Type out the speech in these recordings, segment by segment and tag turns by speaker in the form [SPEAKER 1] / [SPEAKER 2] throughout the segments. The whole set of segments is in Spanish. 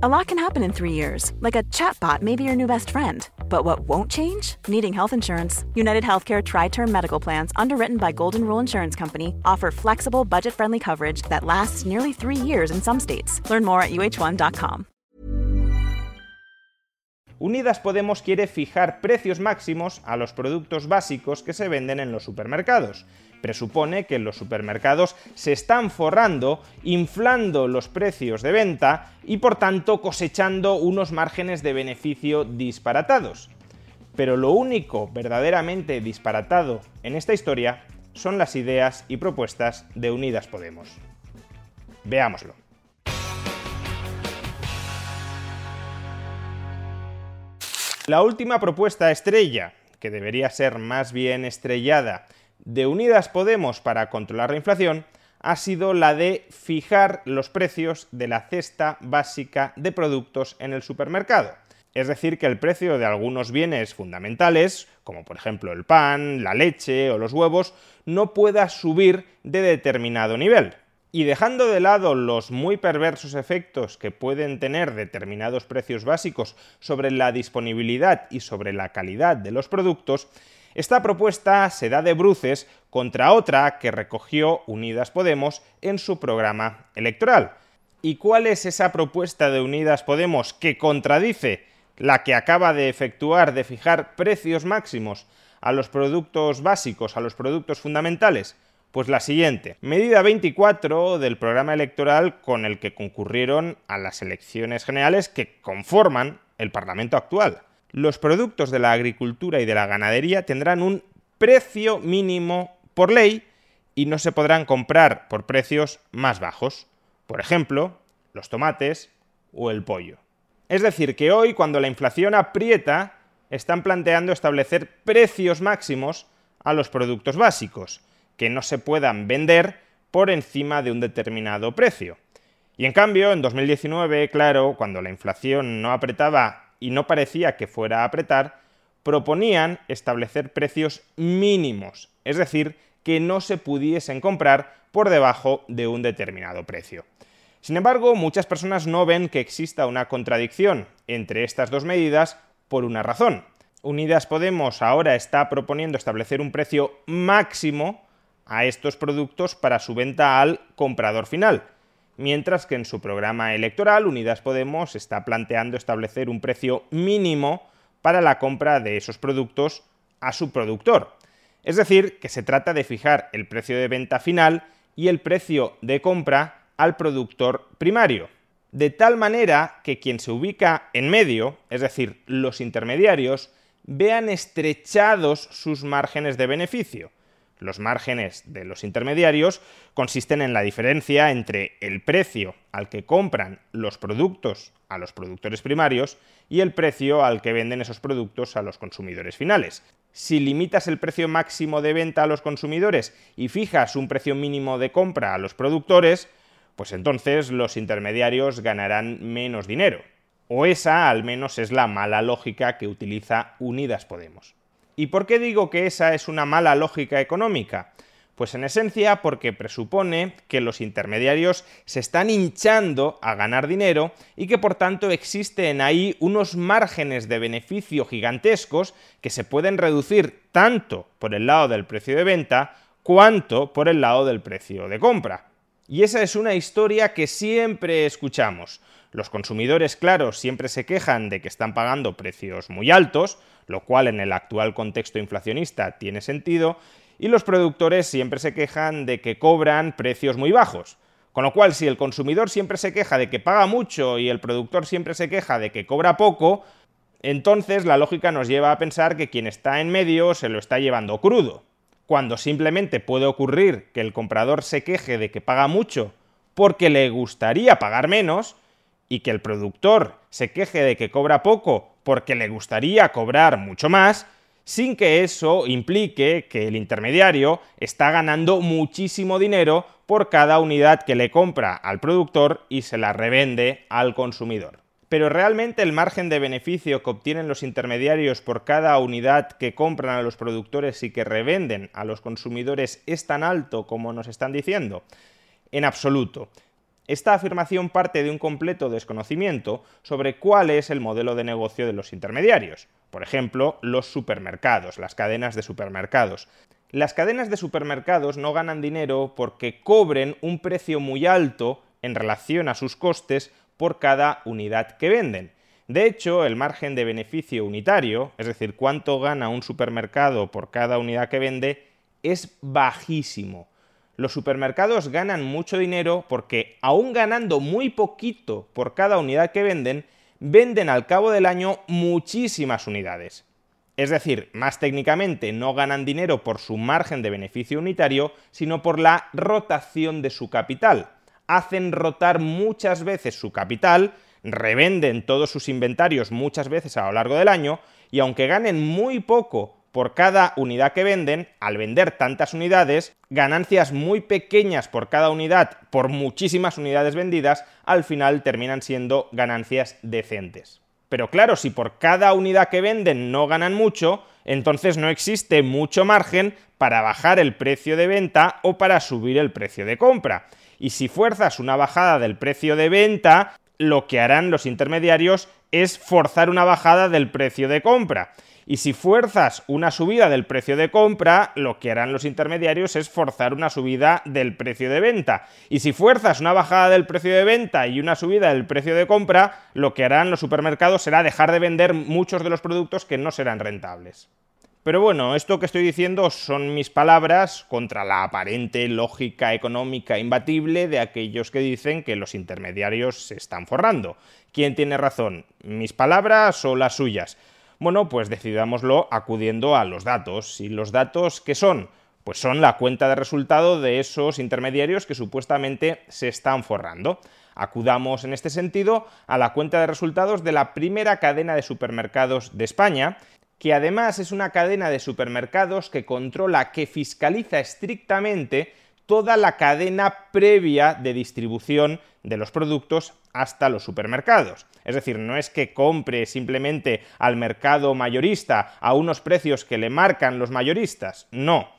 [SPEAKER 1] A lot can happen in three years, like a chatbot may be your new best friend. But what won't change? Needing health insurance. United Healthcare Tri Term Medical Plans, underwritten by Golden Rule Insurance Company, offer flexible, budget friendly coverage that lasts nearly three years in some states. Learn more at uh1.com.
[SPEAKER 2] Unidas Podemos quiere fijar precios máximos a los productos básicos que se venden en los supermercados. Presupone que los supermercados se están forrando, inflando los precios de venta y por tanto cosechando unos márgenes de beneficio disparatados. Pero lo único verdaderamente disparatado en esta historia son las ideas y propuestas de Unidas Podemos. Veámoslo. La última propuesta estrella, que debería ser más bien estrellada, de Unidas Podemos para controlar la inflación, ha sido la de fijar los precios de la cesta básica de productos en el supermercado. Es decir, que el precio de algunos bienes fundamentales, como por ejemplo el pan, la leche o los huevos, no pueda subir de determinado nivel. Y dejando de lado los muy perversos efectos que pueden tener determinados precios básicos sobre la disponibilidad y sobre la calidad de los productos, esta propuesta se da de bruces contra otra que recogió Unidas Podemos en su programa electoral. ¿Y cuál es esa propuesta de Unidas Podemos que contradice la que acaba de efectuar de fijar precios máximos a los productos básicos, a los productos fundamentales? Pues la siguiente, medida 24 del programa electoral con el que concurrieron a las elecciones generales que conforman el Parlamento actual. Los productos de la agricultura y de la ganadería tendrán un precio mínimo por ley y no se podrán comprar por precios más bajos. Por ejemplo, los tomates o el pollo. Es decir, que hoy, cuando la inflación aprieta, están planteando establecer precios máximos a los productos básicos que no se puedan vender por encima de un determinado precio. Y en cambio, en 2019, claro, cuando la inflación no apretaba y no parecía que fuera a apretar, proponían establecer precios mínimos, es decir, que no se pudiesen comprar por debajo de un determinado precio. Sin embargo, muchas personas no ven que exista una contradicción entre estas dos medidas por una razón. Unidas Podemos ahora está proponiendo establecer un precio máximo a estos productos para su venta al comprador final, mientras que en su programa electoral Unidas Podemos está planteando establecer un precio mínimo para la compra de esos productos a su productor. Es decir, que se trata de fijar el precio de venta final y el precio de compra al productor primario. De tal manera que quien se ubica en medio, es decir, los intermediarios, vean estrechados sus márgenes de beneficio. Los márgenes de los intermediarios consisten en la diferencia entre el precio al que compran los productos a los productores primarios y el precio al que venden esos productos a los consumidores finales. Si limitas el precio máximo de venta a los consumidores y fijas un precio mínimo de compra a los productores, pues entonces los intermediarios ganarán menos dinero. O esa al menos es la mala lógica que utiliza Unidas Podemos. ¿Y por qué digo que esa es una mala lógica económica? Pues en esencia porque presupone que los intermediarios se están hinchando a ganar dinero y que por tanto existen ahí unos márgenes de beneficio gigantescos que se pueden reducir tanto por el lado del precio de venta cuanto por el lado del precio de compra. Y esa es una historia que siempre escuchamos. Los consumidores, claro, siempre se quejan de que están pagando precios muy altos, lo cual en el actual contexto inflacionista tiene sentido, y los productores siempre se quejan de que cobran precios muy bajos. Con lo cual, si el consumidor siempre se queja de que paga mucho y el productor siempre se queja de que cobra poco, entonces la lógica nos lleva a pensar que quien está en medio se lo está llevando crudo. Cuando simplemente puede ocurrir que el comprador se queje de que paga mucho porque le gustaría pagar menos, y que el productor se queje de que cobra poco porque le gustaría cobrar mucho más, sin que eso implique que el intermediario está ganando muchísimo dinero por cada unidad que le compra al productor y se la revende al consumidor. Pero realmente el margen de beneficio que obtienen los intermediarios por cada unidad que compran a los productores y que revenden a los consumidores es tan alto como nos están diciendo? En absoluto. Esta afirmación parte de un completo desconocimiento sobre cuál es el modelo de negocio de los intermediarios. Por ejemplo, los supermercados, las cadenas de supermercados. Las cadenas de supermercados no ganan dinero porque cobren un precio muy alto en relación a sus costes por cada unidad que venden. De hecho, el margen de beneficio unitario, es decir, cuánto gana un supermercado por cada unidad que vende, es bajísimo los supermercados ganan mucho dinero porque, aún ganando muy poquito por cada unidad que venden, venden al cabo del año muchísimas unidades. Es decir, más técnicamente no ganan dinero por su margen de beneficio unitario, sino por la rotación de su capital. Hacen rotar muchas veces su capital, revenden todos sus inventarios muchas veces a lo largo del año, y aunque ganen muy poco por cada unidad que venden, al vender tantas unidades, ganancias muy pequeñas por cada unidad, por muchísimas unidades vendidas, al final terminan siendo ganancias decentes. Pero claro, si por cada unidad que venden no ganan mucho, entonces no existe mucho margen para bajar el precio de venta o para subir el precio de compra. Y si fuerzas una bajada del precio de venta, lo que harán los intermediarios es forzar una bajada del precio de compra. Y si fuerzas una subida del precio de compra, lo que harán los intermediarios es forzar una subida del precio de venta. Y si fuerzas una bajada del precio de venta y una subida del precio de compra, lo que harán los supermercados será dejar de vender muchos de los productos que no serán rentables. Pero bueno, esto que estoy diciendo son mis palabras contra la aparente lógica económica imbatible de aquellos que dicen que los intermediarios se están forrando. ¿Quién tiene razón? ¿Mis palabras o las suyas? Bueno, pues decidámoslo acudiendo a los datos. ¿Y los datos qué son? Pues son la cuenta de resultado de esos intermediarios que supuestamente se están forrando. Acudamos en este sentido a la cuenta de resultados de la primera cadena de supermercados de España, que además es una cadena de supermercados que controla, que fiscaliza estrictamente toda la cadena previa de distribución de los productos hasta los supermercados. Es decir, no es que compre simplemente al mercado mayorista a unos precios que le marcan los mayoristas, no.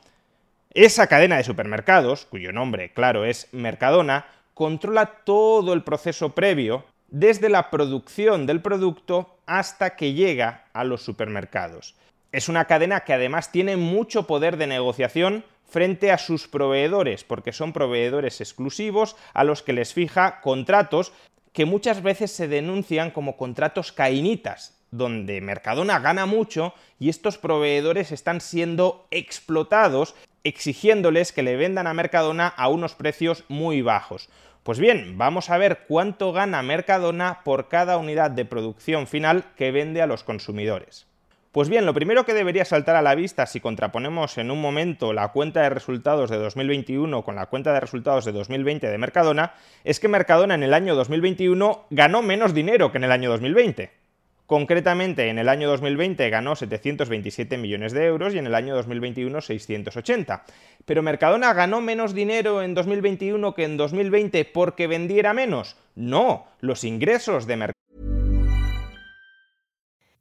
[SPEAKER 2] Esa cadena de supermercados, cuyo nombre, claro, es Mercadona, controla todo el proceso previo, desde la producción del producto hasta que llega a los supermercados. Es una cadena que además tiene mucho poder de negociación frente a sus proveedores, porque son proveedores exclusivos a los que les fija contratos que muchas veces se denuncian como contratos cainitas, donde Mercadona gana mucho y estos proveedores están siendo explotados exigiéndoles que le vendan a Mercadona a unos precios muy bajos. Pues bien, vamos a ver cuánto gana Mercadona por cada unidad de producción final que vende a los consumidores. Pues bien, lo primero que debería saltar a la vista si contraponemos en un momento la cuenta de resultados de 2021 con la cuenta de resultados de 2020 de Mercadona es que Mercadona en el año 2021 ganó menos dinero que en el año 2020. Concretamente, en el año 2020 ganó 727 millones de euros y en el año 2021 680. Pero Mercadona ganó menos dinero en 2021 que en 2020 porque vendiera menos. No, los ingresos de Mercadona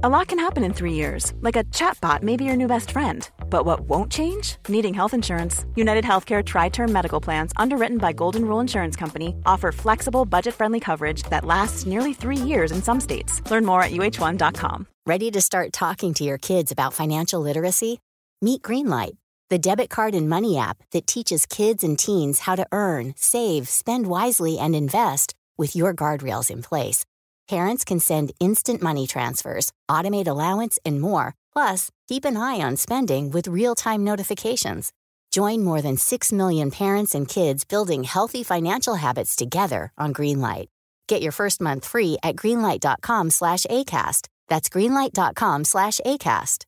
[SPEAKER 1] A lot can happen in three years, like a chatbot may be your new best friend. But what won't change? Needing health insurance. United Healthcare Tri Term Medical Plans, underwritten by Golden Rule Insurance Company, offer flexible, budget friendly coverage that lasts nearly three years in some states. Learn more at uh1.com.
[SPEAKER 3] Ready to start talking to your kids about financial literacy? Meet Greenlight, the debit card and money app that teaches kids and teens how to earn, save, spend wisely, and invest with your guardrails in place. Parents can send instant money transfers, automate allowance, and more. Plus, keep an eye on spending with real time notifications. Join more than 6 million parents and kids building healthy financial habits together on Greenlight. Get your first month free at greenlight.com slash ACAST. That's greenlight.com slash ACAST.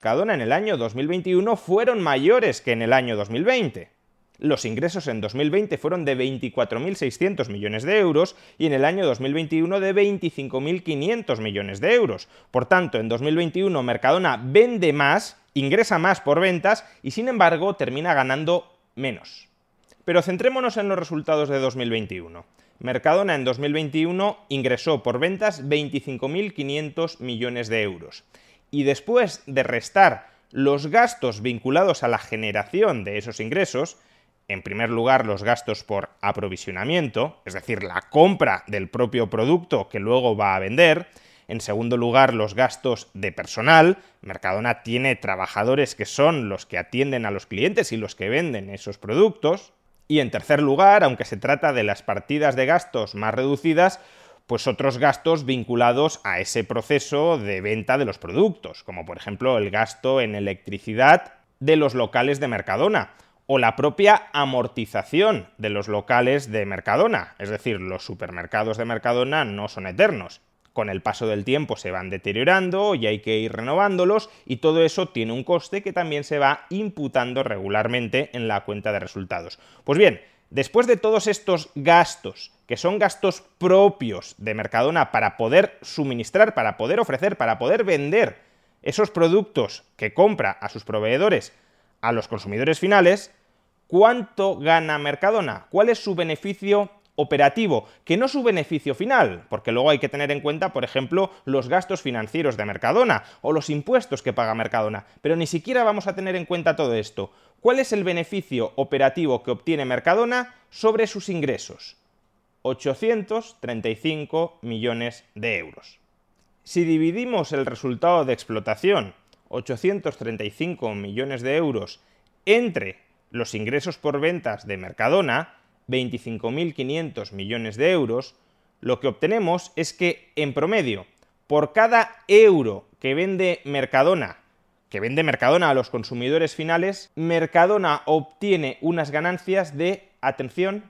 [SPEAKER 2] Cadona en el año 2021 fueron mayores que en el año 2020. Los ingresos en 2020 fueron de 24.600 millones de euros y en el año 2021 de 25.500 millones de euros. Por tanto, en 2021 Mercadona vende más, ingresa más por ventas y sin embargo termina ganando menos. Pero centrémonos en los resultados de 2021. Mercadona en 2021 ingresó por ventas 25.500 millones de euros. Y después de restar los gastos vinculados a la generación de esos ingresos, en primer lugar los gastos por aprovisionamiento, es decir, la compra del propio producto que luego va a vender, en segundo lugar los gastos de personal, Mercadona tiene trabajadores que son los que atienden a los clientes y los que venden esos productos, y en tercer lugar, aunque se trata de las partidas de gastos más reducidas, pues otros gastos vinculados a ese proceso de venta de los productos, como por ejemplo el gasto en electricidad de los locales de Mercadona o la propia amortización de los locales de Mercadona, es decir, los supermercados de Mercadona no son eternos. Con el paso del tiempo se van deteriorando y hay que ir renovándolos y todo eso tiene un coste que también se va imputando regularmente en la cuenta de resultados. Pues bien, después de todos estos gastos, que son gastos propios de Mercadona para poder suministrar, para poder ofrecer, para poder vender esos productos que compra a sus proveedores a los consumidores finales, ¿cuánto gana Mercadona? ¿Cuál es su beneficio operativo, que no su beneficio final, porque luego hay que tener en cuenta, por ejemplo, los gastos financieros de Mercadona o los impuestos que paga Mercadona, pero ni siquiera vamos a tener en cuenta todo esto. ¿Cuál es el beneficio operativo que obtiene Mercadona sobre sus ingresos? 835 millones de euros. Si dividimos el resultado de explotación 835 millones de euros entre los ingresos por ventas de Mercadona, 25.500 millones de euros, lo que obtenemos es que, en promedio, por cada euro que vende Mercadona, que vende Mercadona a los consumidores finales, Mercadona obtiene unas ganancias de, atención,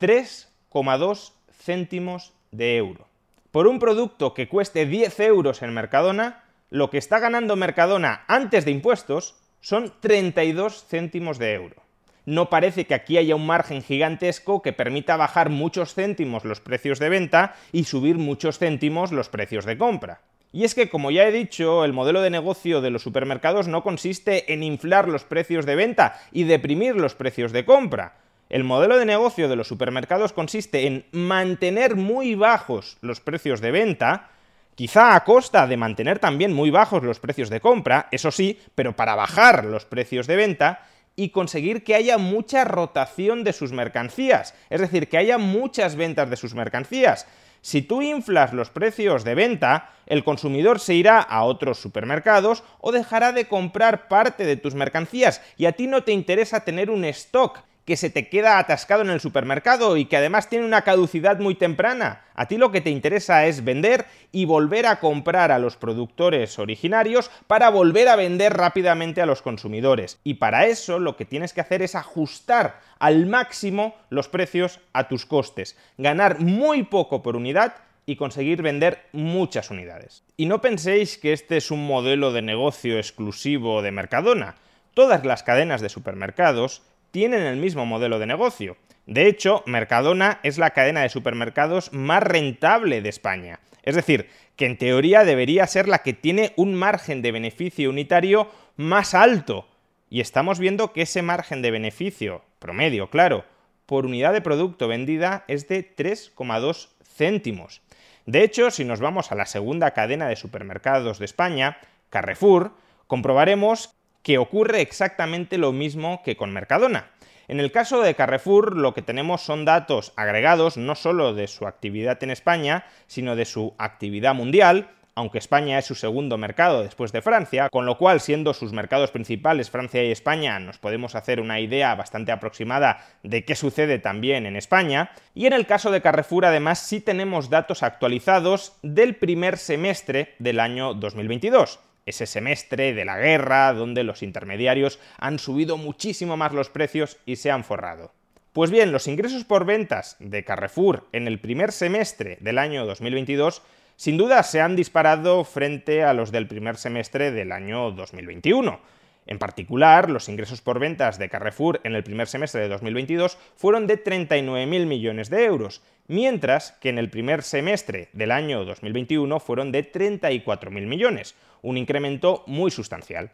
[SPEAKER 2] 3,2 céntimos de euro. Por un producto que cueste 10 euros en Mercadona, lo que está ganando Mercadona antes de impuestos son 32 céntimos de euro. No parece que aquí haya un margen gigantesco que permita bajar muchos céntimos los precios de venta y subir muchos céntimos los precios de compra. Y es que, como ya he dicho, el modelo de negocio de los supermercados no consiste en inflar los precios de venta y deprimir los precios de compra. El modelo de negocio de los supermercados consiste en mantener muy bajos los precios de venta, quizá a costa de mantener también muy bajos los precios de compra, eso sí, pero para bajar los precios de venta y conseguir que haya mucha rotación de sus mercancías, es decir, que haya muchas ventas de sus mercancías. Si tú inflas los precios de venta, el consumidor se irá a otros supermercados o dejará de comprar parte de tus mercancías y a ti no te interesa tener un stock que se te queda atascado en el supermercado y que además tiene una caducidad muy temprana. A ti lo que te interesa es vender y volver a comprar a los productores originarios para volver a vender rápidamente a los consumidores. Y para eso lo que tienes que hacer es ajustar al máximo los precios a tus costes, ganar muy poco por unidad y conseguir vender muchas unidades. Y no penséis que este es un modelo de negocio exclusivo de Mercadona. Todas las cadenas de supermercados tienen el mismo modelo de negocio. De hecho, Mercadona es la cadena de supermercados más rentable de España. Es decir, que en teoría debería ser la que tiene un margen de beneficio unitario más alto. Y estamos viendo que ese margen de beneficio, promedio, claro, por unidad de producto vendida es de 3,2 céntimos. De hecho, si nos vamos a la segunda cadena de supermercados de España, Carrefour, comprobaremos que ocurre exactamente lo mismo que con Mercadona. En el caso de Carrefour lo que tenemos son datos agregados no solo de su actividad en España, sino de su actividad mundial, aunque España es su segundo mercado después de Francia, con lo cual siendo sus mercados principales Francia y España nos podemos hacer una idea bastante aproximada de qué sucede también en España, y en el caso de Carrefour además sí tenemos datos actualizados del primer semestre del año 2022 ese semestre de la guerra donde los intermediarios han subido muchísimo más los precios y se han forrado. Pues bien, los ingresos por ventas de Carrefour en el primer semestre del año 2022 sin duda se han disparado frente a los del primer semestre del año 2021. En particular, los ingresos por ventas de Carrefour en el primer semestre de 2022 fueron de 39.000 millones de euros, mientras que en el primer semestre del año 2021 fueron de 34.000 millones, un incremento muy sustancial.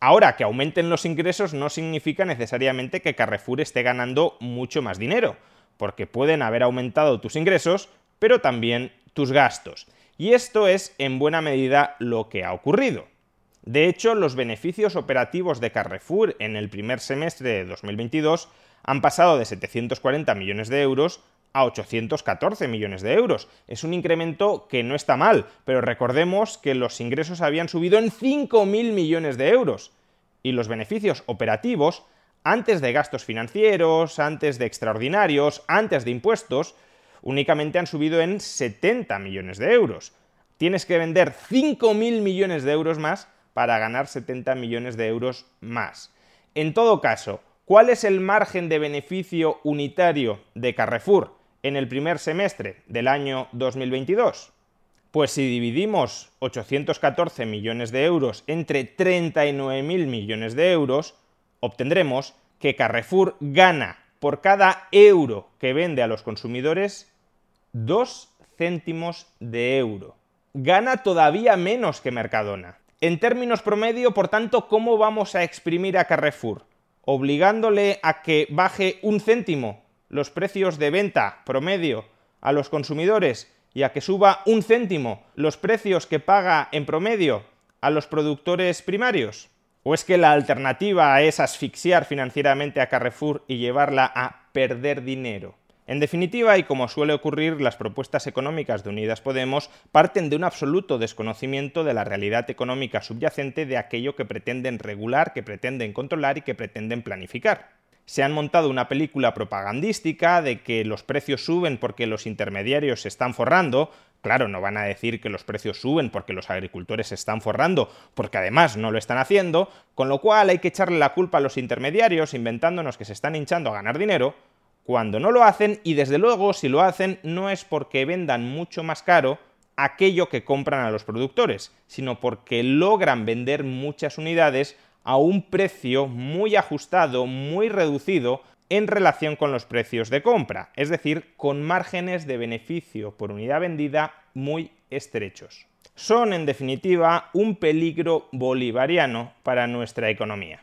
[SPEAKER 2] Ahora, que aumenten los ingresos no significa necesariamente que Carrefour esté ganando mucho más dinero, porque pueden haber aumentado tus ingresos, pero también tus gastos. Y esto es en buena medida lo que ha ocurrido. De hecho, los beneficios operativos de Carrefour en el primer semestre de 2022 han pasado de 740 millones de euros a 814 millones de euros. Es un incremento que no está mal, pero recordemos que los ingresos habían subido en 5.000 millones de euros y los beneficios operativos, antes de gastos financieros, antes de extraordinarios, antes de impuestos, únicamente han subido en 70 millones de euros. Tienes que vender 5.000 millones de euros más para ganar 70 millones de euros más. En todo caso, ¿cuál es el margen de beneficio unitario de Carrefour en el primer semestre del año 2022? Pues si dividimos 814 millones de euros entre 39.000 millones de euros, obtendremos que Carrefour gana por cada euro que vende a los consumidores 2 céntimos de euro. Gana todavía menos que Mercadona. En términos promedio, por tanto, ¿cómo vamos a exprimir a Carrefour? ¿Obligándole a que baje un céntimo los precios de venta promedio a los consumidores y a que suba un céntimo los precios que paga en promedio a los productores primarios? ¿O es que la alternativa es asfixiar financieramente a Carrefour y llevarla a perder dinero? En definitiva, y como suele ocurrir, las propuestas económicas de Unidas Podemos parten de un absoluto desconocimiento de la realidad económica subyacente de aquello que pretenden regular, que pretenden controlar y que pretenden planificar. Se han montado una película propagandística de que los precios suben porque los intermediarios se están forrando, Claro, no van a decir que los precios suben porque los agricultores se están forrando, porque además no lo están haciendo, con lo cual hay que echarle la culpa a los intermediarios inventándonos que se están hinchando a ganar dinero, cuando no lo hacen y desde luego si lo hacen no es porque vendan mucho más caro aquello que compran a los productores, sino porque logran vender muchas unidades a un precio muy ajustado, muy reducido en relación con los precios de compra, es decir, con márgenes de beneficio por unidad vendida muy estrechos. Son, en definitiva, un peligro bolivariano para nuestra economía.